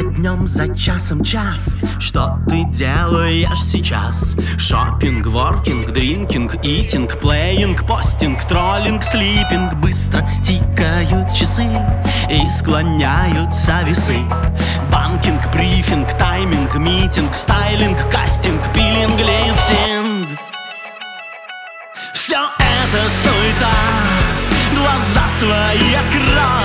днем, за часом час. Что ты делаешь сейчас? Шопинг, воркинг, дринкинг, итинг, плеинг, постинг, троллинг, слипинг. Быстро тикают часы и склоняются весы. Банкинг, брифинг, тайминг, митинг, стайлинг, кастинг, пилинг, лифтинг. Все это суета, глаза свои открой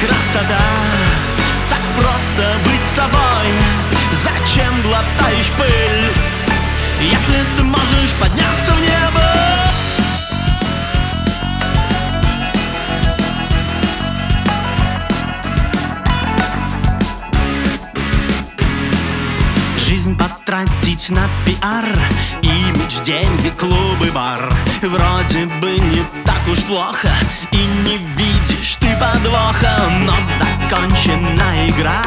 красота, так просто быть собой. Зачем глотаешь пыль, если ты можешь подняться в небо? Жизнь потратить на пиар Имидж, деньги, клубы, бар. Вроде бы не так уж плохо И закончена игра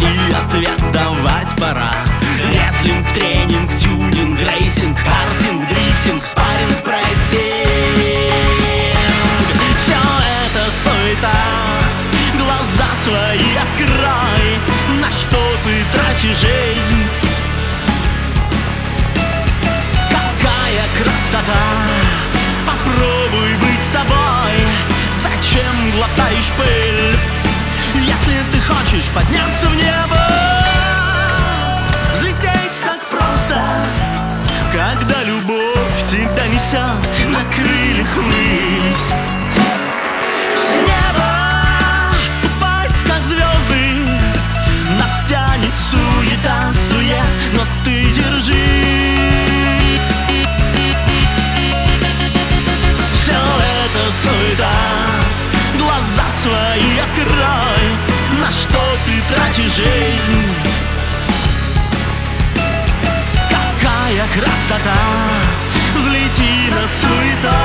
И ответ давать пора. Рестлинг, тренинг, тюнинг, рейсинг Картинг, дрифтинг, спарринг, прессинг. Все это суета Глаза свои открой На что ты тратишь жизнь? Какая красота Если ты хочешь подняться в небо Взлететь так просто Когда любовь тебя несет На крыльях ввысь ты тратишь жизнь. Какая красота! Взлети над суетой